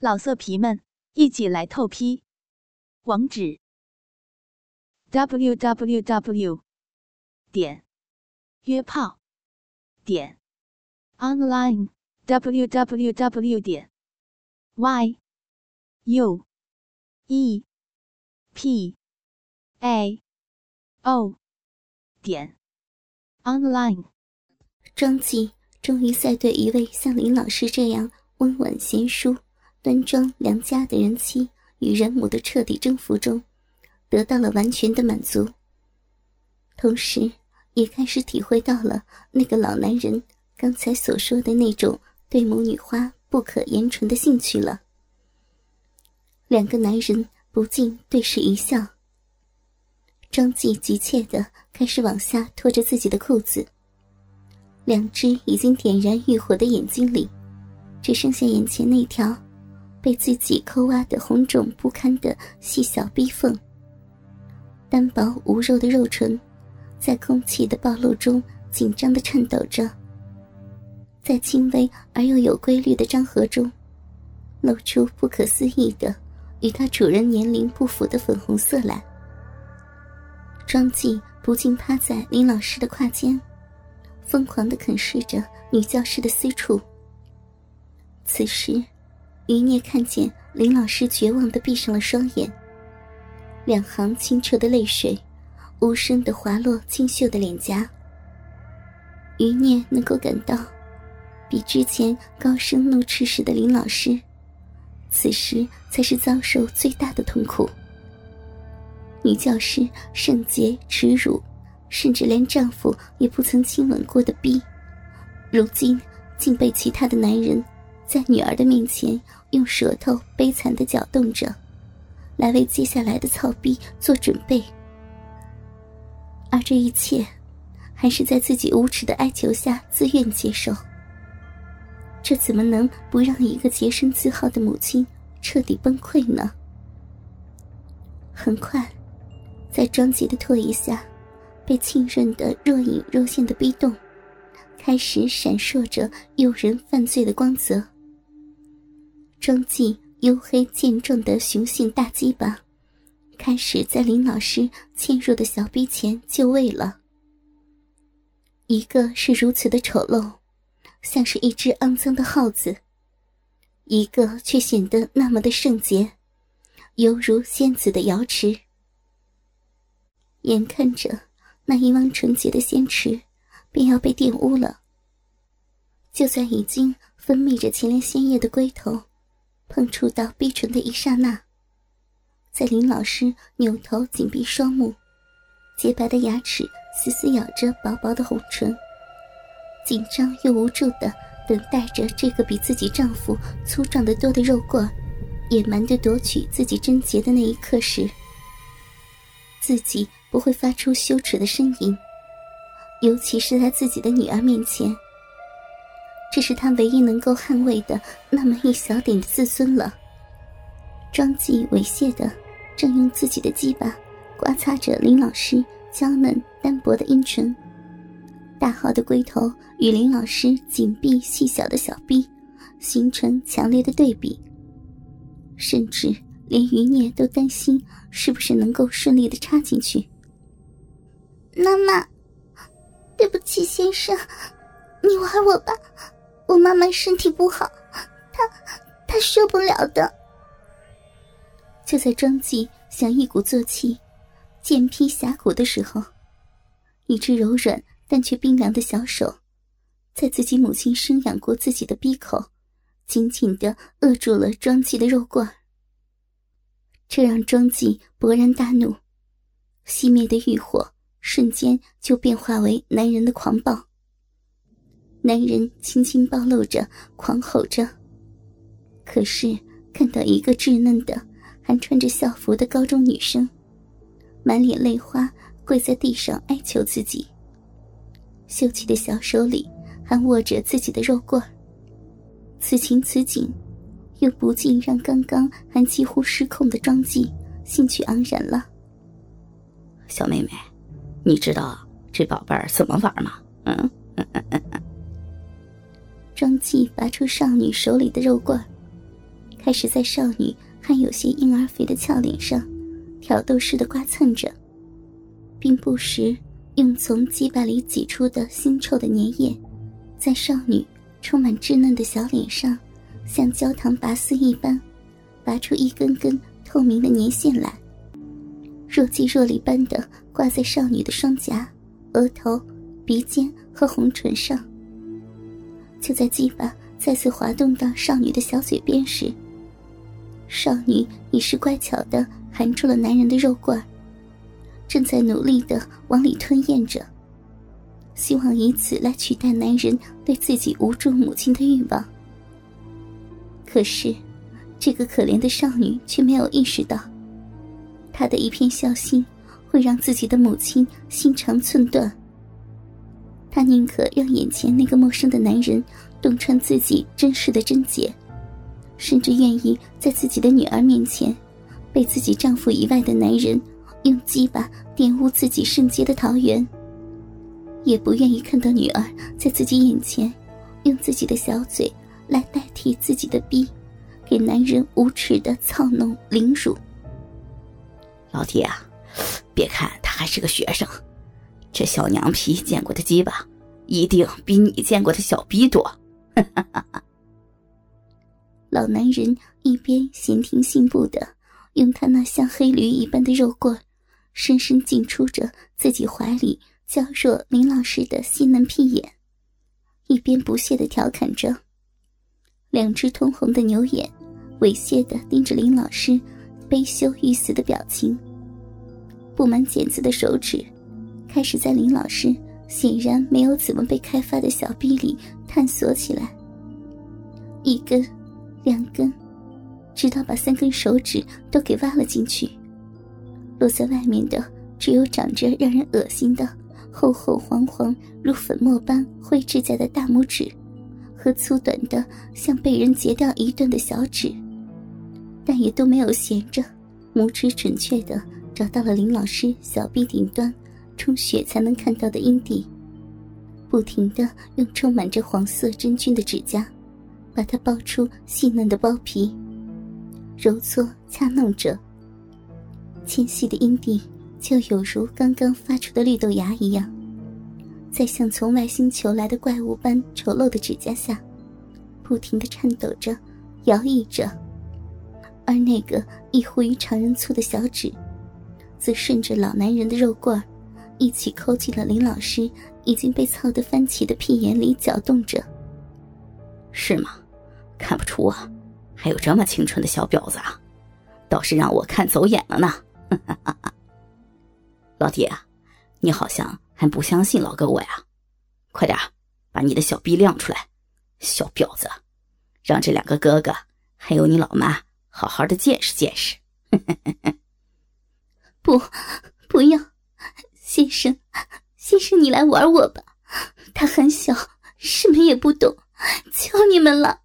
老色皮们，一起来透批！网址：w w w 点约炮点 online w w w 点 y u e p a o 点 online。庄记终于在对一位像林老师这样温婉贤淑。端庄良家的人妻与人母的彻底征服中，得到了完全的满足，同时也开始体会到了那个老男人刚才所说的那种对母女花不可言传的兴趣了。两个男人不禁对视一笑。张继急切的开始往下拖着自己的裤子，两只已经点燃欲火的眼睛里，只剩下眼前那条。被自己抠挖的红肿不堪的细小逼缝，单薄无肉的肉唇，在空气的暴露中紧张的颤抖着，在轻微而又有规律的张合中，露出不可思议的与它主人年龄不符的粉红色来。庄记不禁趴在林老师的胯间，疯狂的啃噬着女教师的私处。此时。余孽看见林老师绝望的闭上了双眼，两行清澈的泪水无声的滑落清秀的脸颊。余孽能够感到，比之前高声怒斥时的林老师，此时才是遭受最大的痛苦。女教师圣洁耻辱，甚至连丈夫也不曾亲吻过的逼，如今竟被其他的男人。在女儿的面前，用舌头悲惨的搅动着，来为接下来的操逼做准备。而这一切，还是在自己无耻的哀求下自愿接受。这怎么能不让一个洁身自好的母亲彻底崩溃呢？很快，在庄吉的唾液下，被浸润的若隐若现的逼洞，开始闪烁着诱人犯罪的光泽。装进黝黑健壮的雄性大鸡巴，开始在林老师嵌入的小臂前就位了。一个是如此的丑陋，像是一只肮脏的耗子；一个却显得那么的圣洁，犹如仙子的瑶池。眼看着那一汪纯洁的仙池便要被玷污了，就在已经分泌着前列腺液的龟头。碰触到逼唇的一刹那，在林老师扭头紧闭双目，洁白的牙齿死死咬着薄薄的红唇，紧张又无助的等待着这个比自己丈夫粗壮的多的肉棍野蛮的夺取自己贞洁的那一刻时，自己不会发出羞耻的呻吟，尤其是在自己的女儿面前。这是他唯一能够捍卫的那么一小点的自尊了。庄记猥亵的，正用自己的鸡巴刮擦着林老师娇嫩单薄的阴唇，大号的龟头与林老师紧闭细小的小臂形成强烈的对比，甚至连余孽都担心是不是能够顺利的插进去。妈妈，对不起，先生，你玩我吧。我妈妈身体不好，她她受不了的。就在庄记想一鼓作气，剑劈峡谷的时候，一只柔软但却冰凉的小手，在自己母亲生养过自己的鼻口，紧紧的扼住了庄记的肉罐。这让庄记勃然大怒，熄灭的欲火瞬间就变化为男人的狂暴。男人轻轻暴露着，狂吼着。可是看到一个稚嫩的、还穿着校服的高中女生，满脸泪花跪在地上哀求自己，秀气的小手里还握着自己的肉棍此情此景，又不禁让刚刚还几乎失控的庄记兴趣盎然了。小妹妹，你知道这宝贝儿怎么玩吗？嗯。双髻拔出少女手里的肉棍，开始在少女还有些婴儿肥的俏脸上挑逗似的刮蹭着，并不时用从鸡巴里挤出的腥臭的粘液，在少女充满稚嫩的小脸上，像焦糖拔丝一般，拔出一根根透明的粘线来，若即若离般的挂在少女的双颊、额头、鼻尖和红唇上。就在鸡巴再次滑动到少女的小嘴边时，少女已是乖巧的含住了男人的肉罐，正在努力的往里吞咽着，希望以此来取代男人对自己无助母亲的欲望。可是，这个可怜的少女却没有意识到，她的一片孝心会让自己的母亲心肠寸断。她宁可让眼前那个陌生的男人洞穿自己真实的贞洁。甚至愿意在自己的女儿面前，被自己丈夫以外的男人用鸡巴玷污自己圣洁的桃园，也不愿意看到女儿在自己眼前，用自己的小嘴来代替自己的逼，给男人无耻的操弄凌辱。老弟啊，别看他还是个学生，这小娘皮见过的鸡巴，一定比你见过的小逼多。哈哈哈哈。老男人一边闲庭信步的用他那像黑驴一般的肉棍，深深进出着自己怀里娇弱林老师的细嫩屁眼，一边不屑的调侃着，两只通红的牛眼猥亵的盯着林老师悲羞欲死的表情。布满茧子的手指开始在林老师显然没有怎么被开发的小臂里探索起来，一根。两根，直到把三根手指都给挖了进去。落在外面的只有长着让人恶心的厚厚黄黄如粉末般灰指甲的大拇指，和粗短的像被人截掉一段的小指，但也都没有闲着。拇指准确的找到了林老师小臂顶端充血才能看到的阴蒂，不停的用充满着黄色真菌的指甲。把它剥出细嫩的包皮，揉搓掐弄着，纤细的阴蒂就有如刚刚发出的绿豆芽一样，在像从外星球来的怪物般丑陋的指甲下，不停的颤抖着，摇曳着，而那个异乎于常人粗的小指，则顺着老男人的肉棍一起抠进了林老师已经被操得翻起的屁眼里搅动着。是吗？看不出啊，还有这么清纯的小婊子啊，倒是让我看走眼了呢。老弟啊，你好像还不相信老哥我呀？快点把你的小逼亮出来，小婊子，让这两个哥哥还有你老妈好好的见识见识。不，不要，先生，先生你来玩我吧，他很小，什么也不懂，求你们了。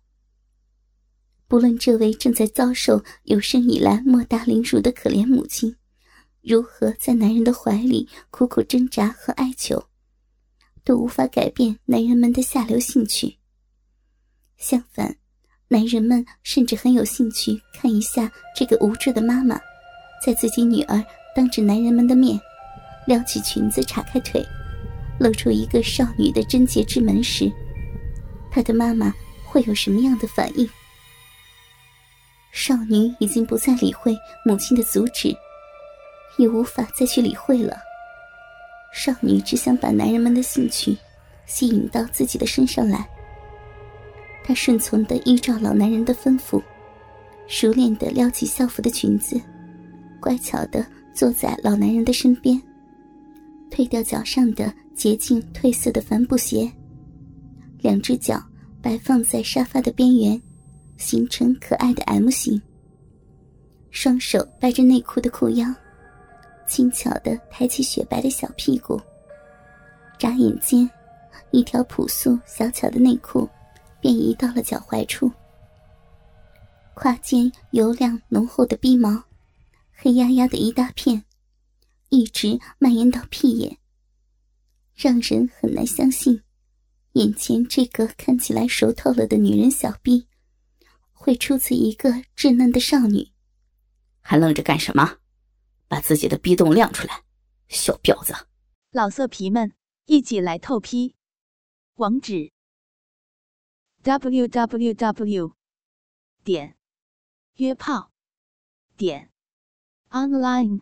不论这位正在遭受有生以来莫大凌辱的可怜母亲，如何在男人的怀里苦苦挣扎和哀求，都无法改变男人们的下流兴趣。相反，男人们甚至很有兴趣看一下这个无助的妈妈，在自己女儿当着男人们的面撩起裙子、叉开腿，露出一个少女的贞洁之门时，她的妈妈会有什么样的反应？少女已经不再理会母亲的阻止，也无法再去理会了。少女只想把男人们的兴趣吸引到自己的身上来。她顺从的依照老男人的吩咐，熟练的撩起校服的裙子，乖巧的坐在老男人的身边，褪掉脚上的洁净褪色的帆布鞋，两只脚摆放在沙发的边缘。形成可爱的 M 型，双手掰着内裤的裤腰，轻巧的抬起雪白的小屁股。眨眼间，一条朴素小巧的内裤便移到了脚踝处。胯间油亮浓厚的逼毛，黑压压的一大片，一直蔓延到屁眼，让人很难相信，眼前这个看起来熟透了的女人小臂。会出自一个稚嫩的少女。还愣着干什么？把自己的逼洞亮出来，小婊子！老色皮们，一起来透批！网址：w w w 点约炮点 online